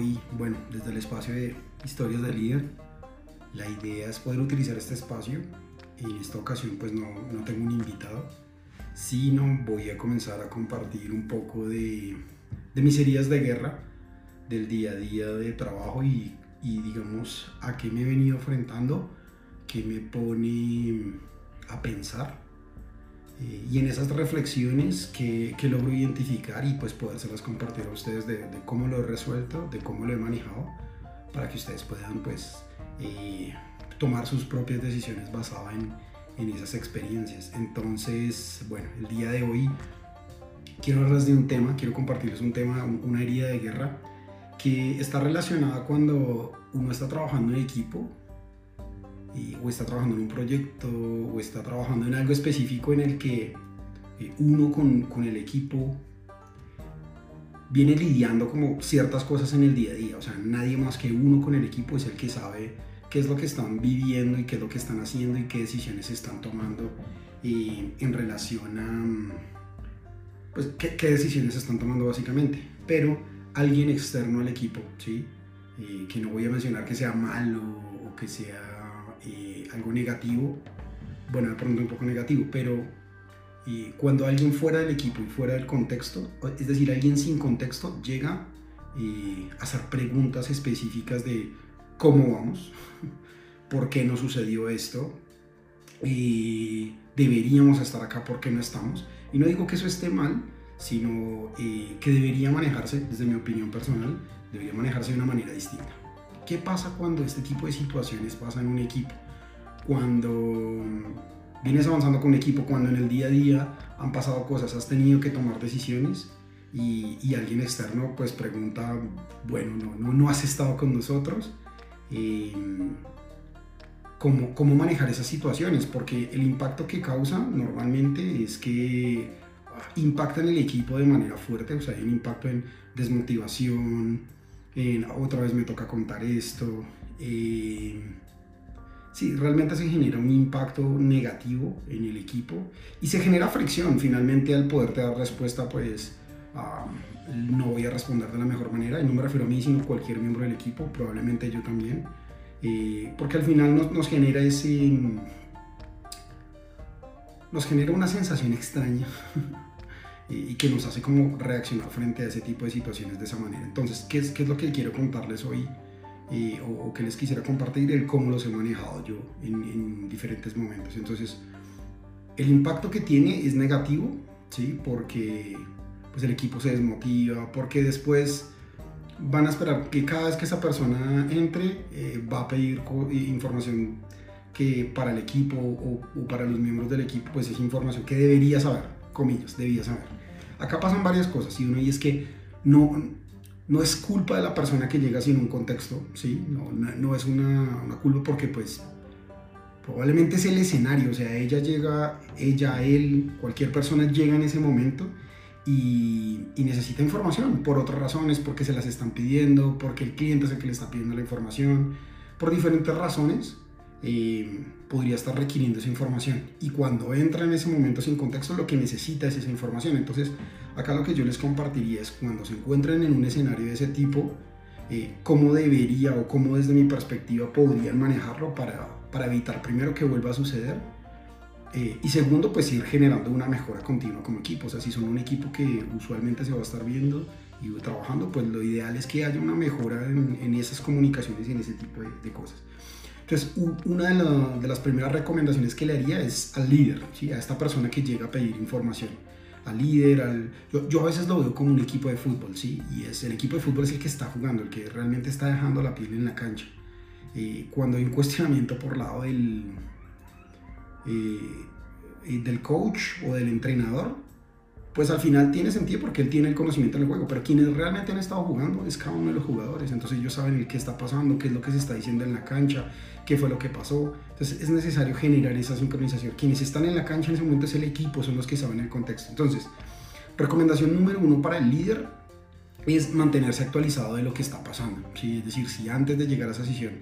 hoy, bueno, desde el espacio de historias de líder, la idea es poder utilizar este espacio. En esta ocasión pues no, no tengo un invitado, sino voy a comenzar a compartir un poco de, de mis heridas de guerra, del día a día de trabajo y, y digamos a qué me he venido enfrentando, que me pone a pensar y en esas reflexiones que, que, logro identificar y pues podérselas compartir a ustedes de, cómo lo he resuelto, de cómo lo he manejado, para que ustedes puedan pues eh, tomar sus propias decisiones basadas en, en, esas experiencias. Entonces, bueno, el día de hoy quiero hablarles de un tema, quiero compartirles un tema, una herida de guerra que está relacionada cuando uno está trabajando en equipo o está trabajando en un proyecto o está trabajando en algo específico en el que eh, uno con, con, el equipo viene lidiando como ciertas cosas en el día a día. O sea, nadie más que uno con el equipo es el que sabe qué es lo que están viviendo y qué es lo que están haciendo y qué decisiones están tomando eh, en relación a, pues, qué, qué, decisiones están tomando básicamente. Pero alguien externo al equipo, ¿sí? Eh, que no voy a mencionar que sea malo o que sea eh, algo negativo, bueno, de pronto un poco negativo, pero eh, cuando alguien fuera del equipo y fuera del contexto, es decir, alguien sin contexto, llega eh, a hacer preguntas específicas de cómo vamos, por qué no sucedió esto, deberíamos estar acá, por qué no estamos. Y no digo que eso esté mal, sino que debería manejarse, desde mi opinión personal, debería manejarse de una manera distinta. ¿Qué pasa cuando este tipo de situaciones pasan en un equipo? Cuando vienes avanzando con un equipo, cuando en el día a día han pasado cosas, has tenido que tomar decisiones y, y alguien externo pues pregunta, bueno, no, no, no has estado con nosotros. Eh, ¿cómo, ¿Cómo manejar esas situaciones? Porque el impacto que causa normalmente es que impacta en el equipo de manera fuerte, o sea, hay un impacto en desmotivación, otra vez me toca contar esto. Eh, sí, realmente se genera un impacto negativo en el equipo y se genera fricción finalmente al poderte dar respuesta, pues no voy a responder de la mejor manera, y no me refiero a mí, sino a cualquier miembro del equipo, probablemente yo también, eh, porque al final nos, nos genera ese... nos genera una sensación extraña y que nos hace como reaccionar frente a ese tipo de situaciones de esa manera. Entonces, ¿qué es, qué es lo que quiero contarles hoy? Eh, o, o, que les quisiera compartir el cómo los he manejado yo en, en, diferentes momentos. Entonces, el impacto que tiene es negativo, ¿sí? Porque pues el equipo se desmotiva, porque después van a esperar que cada vez que esa persona entre eh, va a pedir información que para el equipo o, o, para los miembros del equipo pues es información que debería saber, comillas, debía saber. Acá pasan varias cosas, y uno y es que no, no es culpa de la persona que llega sin un contexto, ¿sí? No, no, es una, una, culpa porque pues probablemente es el escenario, o sea, ella llega, ella, él, cualquier persona llega en ese momento y, y, necesita información por otras razones, porque se las están pidiendo, porque el cliente es el que le está pidiendo la información, por diferentes razones eh, podría estar requiriendo esa información. Y cuando entra en ese momento sin contexto, lo que necesita es esa información. Entonces, acá lo que yo les compartiría es cuando se encuentren en un escenario de ese tipo, eh, cómo debería o cómo desde mi perspectiva podrían manejarlo para, para evitar primero que vuelva a suceder. Eh, y segundo, pues ir generando una mejora continua como equipo. O sea, si son un equipo que usualmente se va a estar viendo y trabajando, pues lo ideal es que haya una mejora en, en esas comunicaciones y en ese tipo de, de cosas. Entonces, una de, la, de, las primeras recomendaciones que le haría es al líder, ¿sí? a esta persona que llega a pedir información. Al líder, al, yo, yo, a veces lo veo como un equipo de fútbol, ¿sí? y es, el equipo de fútbol es el que está jugando, el que realmente está dejando la piel en la cancha. Eh, cuando hay un cuestionamiento por lado del, eh, del coach o del entrenador, pues al final tiene sentido porque él tiene el conocimiento del juego, pero quienes realmente han estado jugando es cada uno de los jugadores, entonces ellos saben el qué está pasando, qué es lo que se está diciendo en la cancha, qué fue lo que pasó, entonces es necesario generar esa sincronización. Quienes están en la cancha en ese momento es el equipo, son los que saben el contexto. Entonces, recomendación número uno para el líder es mantenerse actualizado de lo que está pasando, ¿sí? es decir, si antes de llegar a esa sesión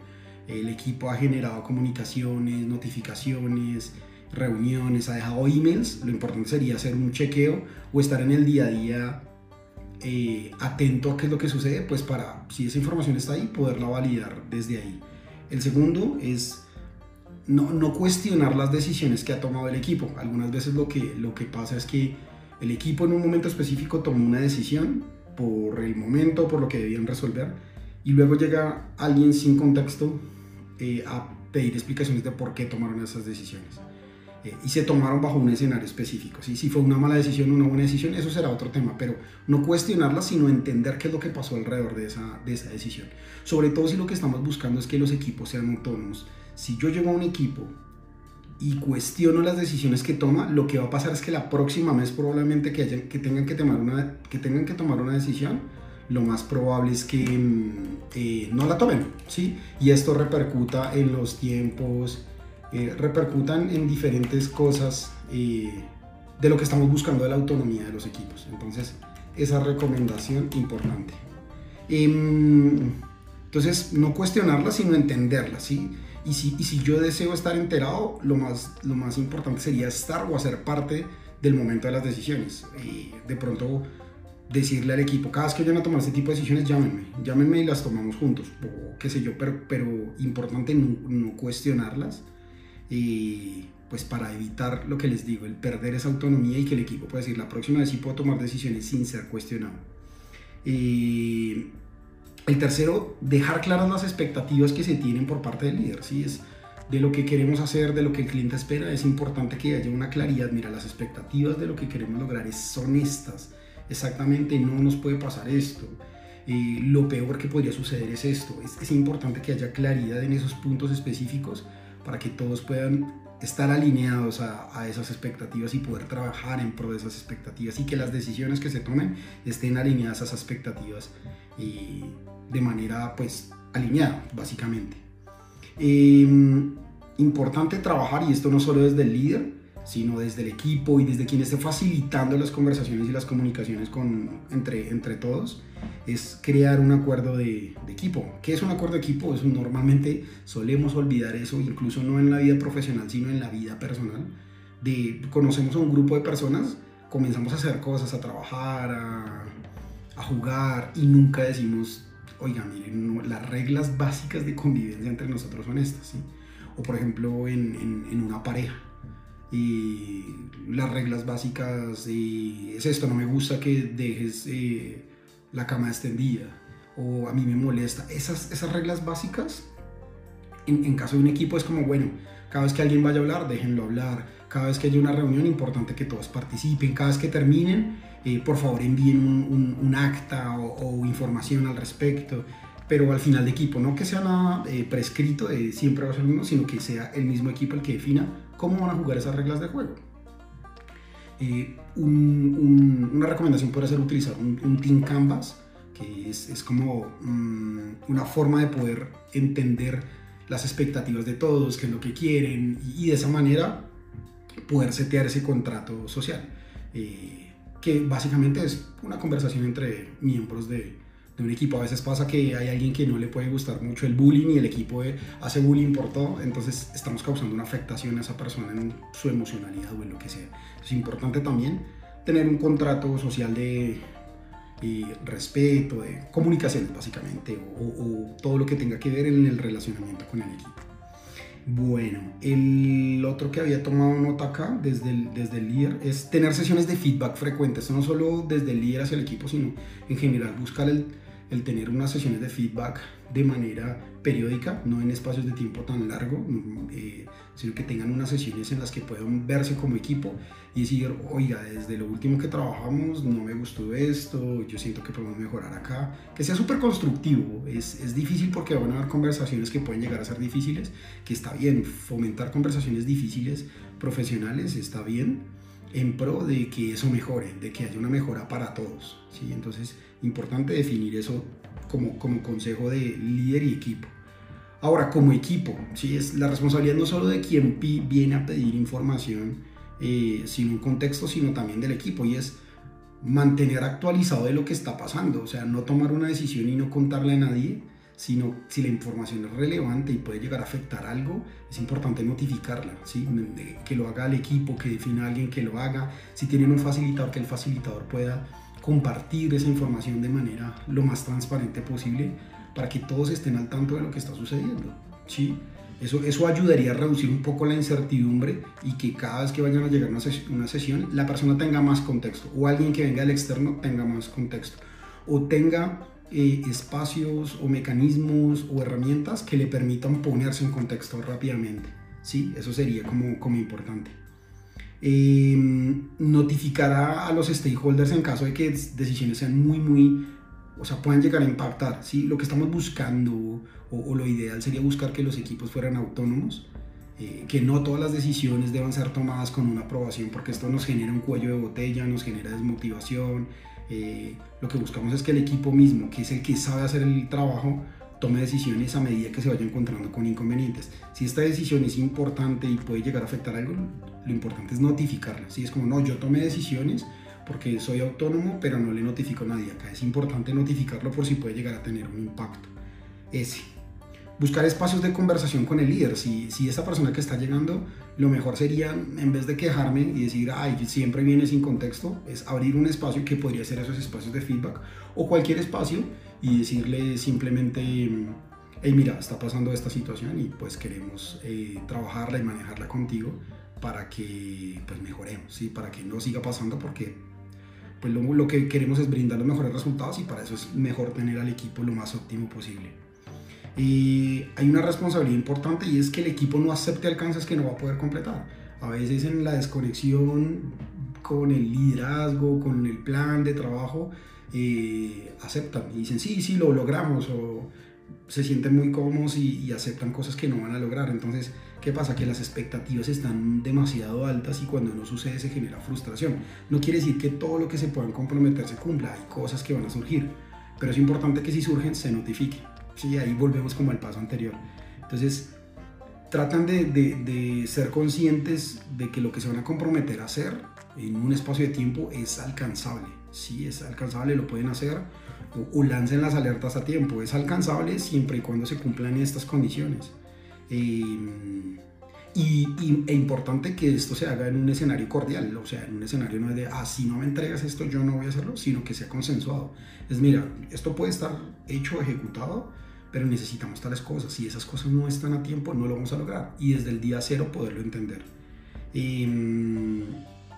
el equipo ha generado comunicaciones, notificaciones, reuniones, ha dejado emails, lo importante sería hacer un chequeo o estar en el día a día eh, atento a qué es lo que sucede, pues para, si esa información está ahí, poderla validar desde ahí. El segundo es no, cuestionar las decisiones que ha tomado el equipo. Algunas veces lo que, lo que pasa es que el equipo en un momento específico tomó una decisión por el momento, por lo que debían resolver, y luego llega alguien sin contexto eh, a pedir explicaciones de por qué tomaron esas decisiones. Eh, y se tomaron bajo un escenario específico. ¿sí? Si fue una mala decisión o una buena decisión, eso será otro tema, pero no cuestionarla, sino entender qué es lo que pasó alrededor de esa, de esa decisión. Sobre todo si lo que estamos buscando es que los equipos sean autónomos. Si yo llego a un equipo y cuestiono las decisiones que toma, lo que va a pasar es que la próxima vez probablemente que, que, tengan, que, tomar una, que tengan que tomar una decisión, lo más probable es que mm, eh, no la tomen, ¿sí? Y esto repercuta en los tiempos, eh, repercutan en diferentes cosas eh, de lo que estamos buscando de la autonomía de los equipos. Entonces, esa recomendación importante. Em, entonces, no cuestionarla, sino entenderla, ¿sí? Y si, y si yo deseo estar enterado, lo más, lo más importante sería estar o hacer parte del momento de las decisiones. Y de pronto decirle al equipo, cada vez que vayan a tomar este tipo de decisiones, llámenme, llámenme y las tomamos juntos, o qué sé yo, pero, pero importante no, cuestionarlas, y pues para evitar lo que les digo, el perder esa autonomía y que el equipo pueda decir, la próxima vez sí puedo tomar decisiones sin ser cuestionado. Y el tercero, dejar claras las expectativas que se tienen por parte del líder, ¿sí? Es de lo que queremos hacer, de lo que el cliente espera, es importante que haya una claridad, mira, las expectativas de lo que queremos lograr son estas, exactamente no nos puede pasar esto. Eh, lo peor que podría suceder es esto. Es, es, importante que haya claridad en esos puntos específicos para que todos puedan estar alineados a, esas expectativas y poder trabajar en pro de esas expectativas y que las decisiones que se tomen estén alineadas a esas expectativas y de manera pues alineada básicamente. Eh, importante trabajar y esto no solo desde el líder, sino desde el equipo y desde quien esté facilitando las conversaciones y las comunicaciones con, entre, entre todos, es crear un acuerdo de, equipo. ¿Qué es un acuerdo de equipo? Es, normalmente solemos olvidar eso, incluso no en la vida profesional, sino en la vida personal. De, conocemos a un grupo de personas, comenzamos a hacer cosas, a trabajar, a, jugar y nunca decimos, oiga, miren, las reglas básicas de convivencia entre nosotros son estas. ¿sí? O por ejemplo en, en una pareja y las reglas básicas y es esto, no me gusta que dejes eh, la cama extendida o a mí me molesta. Esas, esas reglas básicas, en, en, caso de un equipo es como, bueno, cada vez que alguien vaya a hablar, déjenlo hablar. Cada vez que haya una reunión, importante que todos participen. Cada vez que terminen, eh, por favor envíen un, un, acta o, o, información al respecto. Pero al final de equipo, no que sea nada eh, prescrito de siempre va a ser el mismo, sino que sea el mismo equipo el que defina cómo van a jugar esas reglas de juego. Eh, un, un, una recomendación puede ser utilizar un, Team Canvas, que es, como um, una forma de poder entender las expectativas de todos, qué es lo que quieren, y, y de esa manera poder setear ese contrato social, eh, que básicamente es una conversación entre miembros de, de un equipo. A veces pasa que hay alguien que no le puede gustar mucho el bullying y el equipo hace bullying por todo, entonces estamos causando una afectación a esa persona en su emocionalidad o en lo que sea. Es importante también tener un contrato social de respeto, de comunicaciones básicamente, o, o, todo lo que tenga que ver en el relacionamiento con el equipo. Bueno, el otro que había tomado nota acá desde el, desde el líder es tener sesiones de feedback frecuentes, no solo desde el líder hacia el equipo, sino en general buscar el, el tener unas sesiones de feedback de manera periódica, no en espacios de tiempo tan largo, eh, sino que tengan unas sesiones en las que puedan verse como equipo y decir, oiga, desde lo último que trabajamos no me gustó esto, yo siento que podemos mejorar acá, que sea súper constructivo, es, es difícil porque van a haber conversaciones que pueden llegar a ser difíciles, que está bien, fomentar conversaciones difíciles, profesionales, está bien, en pro de que eso mejore, de que haya una mejora para todos. ¿sí? Entonces, importante definir eso como, como consejo de líder y equipo. Ahora, como equipo, ¿sí? es la responsabilidad no solo de quien viene a pedir información, eh, sino un contexto, sino también del equipo, y es mantener actualizado de lo que está pasando, o sea, no tomar una decisión y no contarle a nadie, sino si la información es relevante y puede llegar a afectar algo, es importante notificarla, ¿sí? que lo haga el equipo, que defina a alguien que lo haga, si tienen un facilitador, que el facilitador pueda compartir esa información de manera lo más transparente posible para que todos estén al tanto de lo que está sucediendo. ¿sí? Eso, eso ayudaría a reducir un poco la incertidumbre y que cada vez que vayan a llegar una, una sesión, la persona tenga más contexto o alguien que venga del externo tenga más contexto o tenga eh, espacios o mecanismos o herramientas que le permitan ponerse en contexto rápidamente. ¿sí? Eso sería como, como importante. Eh, notificará a los stakeholders en caso de que decisiones sean muy, muy o sea, puedan llegar a impactar. ¿sí? Lo que estamos buscando, o, lo ideal sería buscar que los equipos fueran autónomos, eh, que no todas las decisiones deban ser tomadas con una aprobación, porque esto nos genera un cuello de botella, nos genera desmotivación. Eh, lo que buscamos es que el equipo mismo, que es el que sabe hacer el trabajo, tome decisiones a medida que se vaya encontrando con inconvenientes. Si esta decisión es importante y puede llegar a afectar algo, lo importante es notificarla. Si es como, no, yo tomé decisiones, porque soy autónomo, pero no le notifico a nadie. Acá es importante notificarlo por si puede llegar a tener un impacto. Ese. Buscar espacios de conversación con el líder. Si, si esa persona que está llegando, lo mejor sería, en vez de quejarme y decir, ay, siempre viene sin contexto, es abrir un espacio que podría ser esos espacios de feedback o cualquier espacio y decirle simplemente, hey, mira, está pasando esta situación y pues queremos eh, trabajarla y manejarla contigo para que pues mejoremos, ¿sí? para que no siga pasando porque pues lo, que queremos es brindar los mejores resultados y para eso es mejor tener al equipo lo más óptimo posible. Y hay una responsabilidad importante y es que el equipo no acepte alcances que no va a poder completar. A veces en la desconexión con el liderazgo, con el plan de trabajo, eh, aceptan y dicen, sí, sí, lo logramos o se sienten muy cómodos y, y aceptan cosas que no van a lograr. Entonces, ¿Qué pasa? Que las expectativas están demasiado altas y cuando no sucede se genera frustración. No quiere decir que todo lo que se puedan comprometer se cumpla, hay cosas que van a surgir, pero es importante que si surgen se notifique. Sí, ahí volvemos como al paso anterior. Entonces, tratan de, de, ser conscientes de que lo que se van a comprometer a hacer en un espacio de tiempo es alcanzable. Sí, es alcanzable, lo pueden hacer o, o lancen las alertas a tiempo. Es alcanzable siempre y cuando se cumplan estas condiciones. Em, y, e importante que esto se haga en un escenario cordial, o sea, en un escenario no es de, ah, si no me entregas esto, yo no voy a hacerlo, sino que sea consensuado. Es, mira, esto puede estar hecho, ejecutado, pero necesitamos tales cosas. Si esas cosas no están a tiempo, no lo vamos a lograr. Y desde el día cero poderlo entender. Em,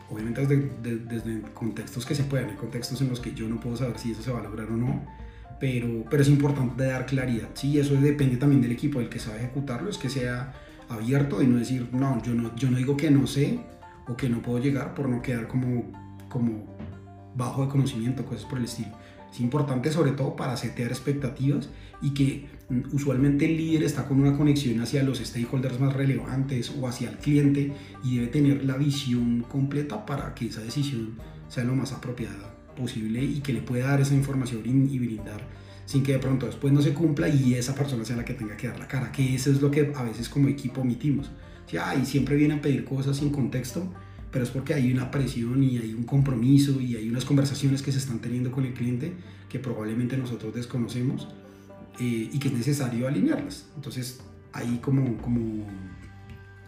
obviamente desde, desde, contextos que se puedan, hay contextos en los que yo no puedo saber si eso se va a lograr o no pero, pero es importante dar claridad, ¿sí? Eso depende también del equipo, del que sabe ejecutarlo, es que sea abierto y no decir, no, yo no, yo no digo que no sé o que no puedo llegar por no quedar como, como bajo de conocimiento, cosas por el estilo. Es importante sobre todo para setear expectativas y que mm, usualmente el líder está con una conexión hacia los stakeholders más relevantes o hacia el cliente y debe tener la visión completa para que esa decisión sea lo más apropiada posible y que le pueda dar esa información y brindar sin que de pronto después no se cumpla y esa persona sea la que tenga que dar la cara, que eso es lo que a veces como equipo omitimos. y siempre vienen a pedir cosas sin contexto, pero es porque hay una presión y hay un compromiso y hay unas conversaciones que se están teniendo con el cliente que probablemente nosotros desconocemos eh, y que es necesario alinearlas. Entonces, ahí como, como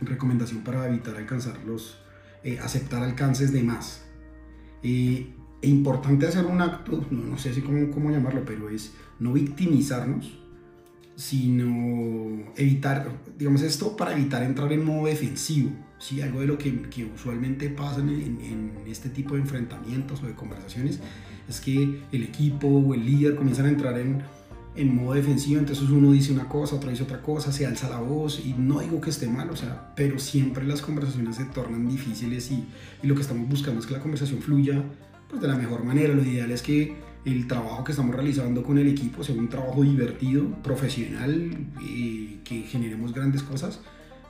recomendación para evitar alcanzar los, eh, aceptar alcances de más. Eh, e importante hacer un acto, no, sé si cómo, cómo llamarlo, pero es no victimizarnos, sino evitar, digamos esto para evitar entrar en modo defensivo, ¿sí? algo de lo que, que usualmente pasa en, en, este tipo de enfrentamientos o de conversaciones es que el equipo o el líder comienzan a entrar en, en modo defensivo, entonces uno dice una cosa, otro dice otra cosa, se alza la voz y no digo que esté mal, o sea, pero siempre las conversaciones se tornan difíciles y, y lo que estamos buscando es que la conversación fluya pues, de la mejor manera. Lo ideal es que el trabajo que estamos realizando con el equipo sea un trabajo divertido, profesional, y que generemos grandes cosas,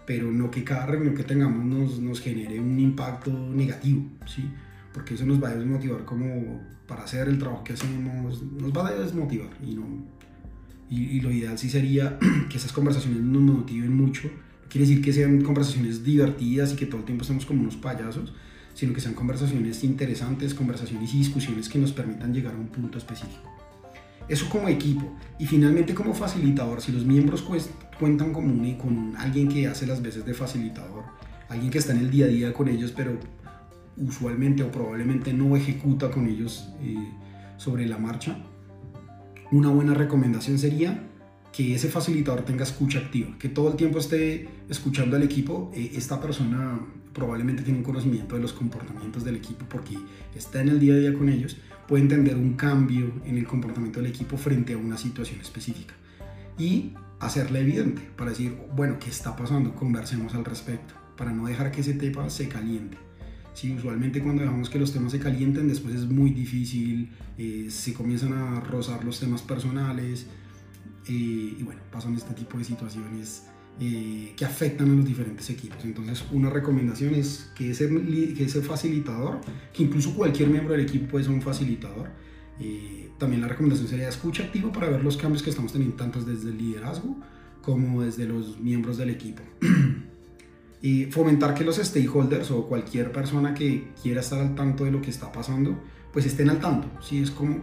pero no que cada reunión que tengamos nos, nos genere un impacto negativo, ¿sí? porque eso nos va a desmotivar como para hacer el trabajo que hacemos, nos va a desmotivar y, no, y, lo ideal sí sería que esas conversaciones nos motiven mucho, quiere decir que sean conversaciones divertidas y que todo el tiempo estemos como unos payasos, sino que sean conversaciones interesantes, conversaciones y discusiones que nos permitan llegar a un punto específico. Eso como equipo. Y finalmente como facilitador, si los miembros cuentan con, con alguien que hace las veces de facilitador, alguien que está en el día a día con ellos, pero usualmente o probablemente no ejecuta con ellos eh, sobre la marcha, una buena recomendación sería que ese facilitador tenga escucha activa, que todo el tiempo esté escuchando al equipo. Eh, esta persona probablemente tiene un conocimiento de los comportamientos del equipo porque está en el día a día con ellos, puede entender un cambio en el comportamiento del equipo frente a una situación específica y hacerle evidente para decir, bueno, ¿qué está pasando? Conversemos al respecto, para no dejar que ese tema se caliente. Sí, usualmente cuando dejamos que los temas se calienten, después es muy difícil, eh, se comienzan a rozar los temas personales eh, y bueno, pasan este tipo de situaciones eh, que afectan a los diferentes equipos. Entonces, una recomendación es que ese, que ese facilitador, que incluso cualquier miembro del equipo ser un facilitador, también la recomendación sería escucha activo para ver los cambios que estamos teniendo tanto desde el liderazgo como desde los miembros del equipo. fomentar que los stakeholders o cualquier persona que quiera estar al tanto de lo que está pasando, pues estén al tanto. Si es como,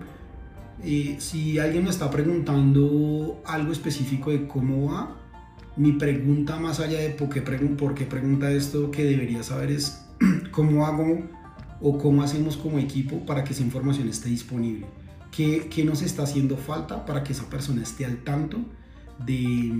eh, si alguien me está preguntando algo específico de cómo va, mi pregunta más allá de por qué, por qué pregunta esto que debería saber es cómo hago o cómo hacemos como equipo para que esa información esté disponible. ¿Qué, qué nos está haciendo falta para que esa persona esté al tanto de,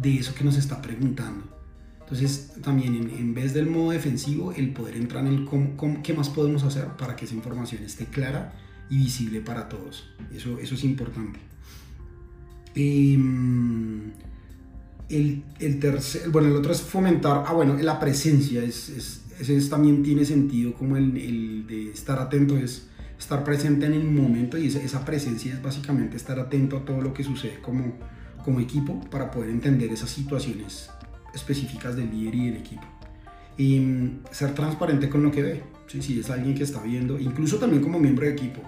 de eso que nos está preguntando? Entonces, también en, vez del modo defensivo, el poder entrar en el cómo, qué más podemos hacer para que esa información esté clara y visible para todos. Eso, eso es importante. Em, el, el, tercer, bueno, el otro es fomentar, ah, bueno, la presencia, es, es, ese también tiene sentido como el, el, de estar atento, es estar presente en el momento y esa, esa presencia es básicamente estar atento a todo lo que sucede como, como equipo para poder entender esas situaciones específicas del líder y del equipo. Y mm, ser transparente con lo que ve. Si es alguien que está viendo, incluso también como miembro de equipo,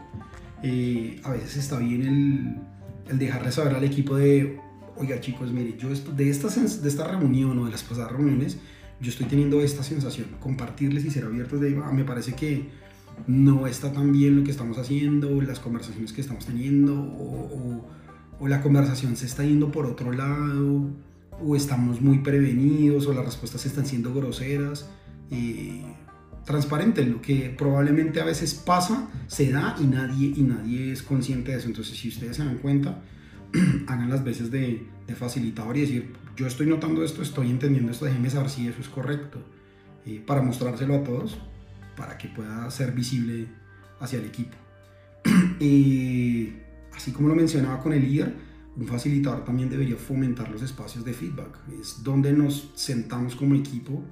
eh, a veces está bien el, el, dejarle saber al equipo de, oiga chicos, mire, yo de esta, de esta reunión o de las pasadas reuniones, yo estoy teniendo esta sensación, compartirles y ser abiertos de, ah, me parece que no está tan bien lo que estamos haciendo, las conversaciones que estamos teniendo, o, o, o la conversación se está yendo por otro lado, o estamos muy prevenidos o las respuestas están siendo groseras. Eh, transparente, lo que probablemente a veces pasa, se da y nadie, y nadie es consciente de eso. Entonces, si ustedes se dan cuenta, hagan las veces de, facilitador y decir, yo estoy notando esto, estoy entendiendo esto, déjenme saber si eso es correcto, eh, para mostrárselo a todos, para que pueda ser visible hacia el equipo. y así como lo mencionaba con el líder, un facilitador también debería fomentar los espacios de feedback. Es donde nos sentamos como equipo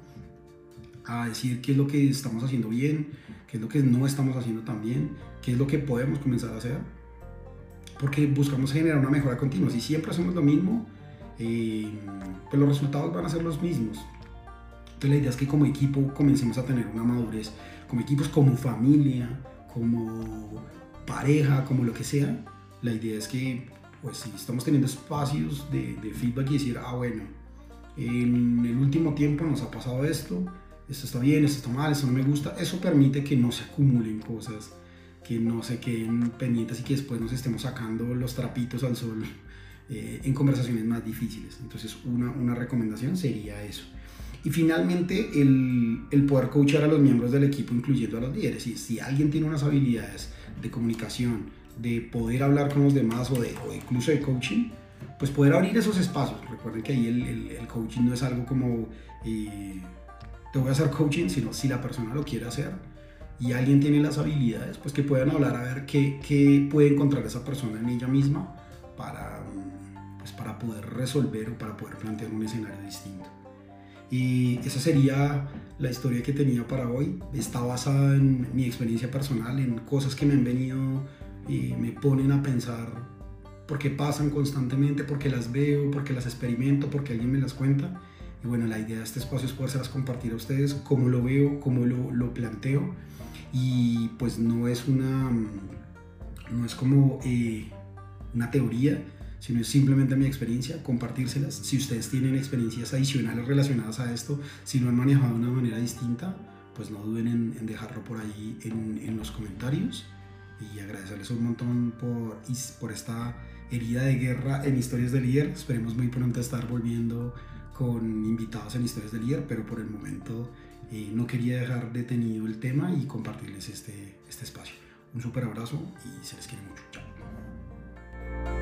a decir qué es lo que estamos haciendo bien, qué es lo que no estamos haciendo tan bien, qué es lo que podemos comenzar a hacer. Porque buscamos generar una mejora continua. Si siempre hacemos lo mismo, eh, pues los resultados van a ser los mismos. Entonces la idea es que como equipo comencemos a tener una madurez, como equipos, como familia, como pareja, como lo que sea. La idea es que pues si estamos teniendo espacios de, feedback y decir, ah, bueno, en el último tiempo nos ha pasado esto, esto está bien, esto está mal, esto no me gusta, eso permite que no se acumulen cosas, que no se queden pendientes y que después nos estemos sacando los trapitos al sol eh, en conversaciones más difíciles. Entonces una, una recomendación sería eso. Y finalmente, el, el, poder coachar a los miembros del equipo, incluyendo a los líderes. Y si alguien tiene unas habilidades de comunicación, de poder hablar con los demás o, de, incluso de coaching, pues poder abrir esos espacios. Recuerden que ahí el, coaching no es algo como eh, te voy a hacer coaching, sino si la persona lo quiere hacer y alguien tiene las habilidades, pues que puedan hablar a ver qué, qué puede encontrar esa persona en ella misma para, pues para poder resolver o para poder plantear un escenario distinto. Y esa sería la historia que tenía para hoy. Está basada en mi experiencia personal, en cosas que me han venido y me ponen a pensar porque pasan constantemente, porque las veo, porque las experimento, porque alguien me las cuenta. Y bueno, la idea de este espacio es poderse compartir a ustedes, cómo lo veo, cómo lo, lo planteo. Y pues no es una, no es como eh, una teoría, sino es simplemente mi experiencia, compartírselas. Si ustedes tienen experiencias adicionales relacionadas a esto, si lo han manejado de una manera distinta, pues no duden en, en dejarlo por ahí en, en los comentarios y agradecerles un montón por, por esta herida de guerra en Historias de Líder. Esperemos muy pronto estar volviendo con invitados en Historias de Líder, pero por el momento eh, no quería dejar detenido el tema y compartirles este, este espacio. Un súper abrazo y se les quiere mucho. Chao.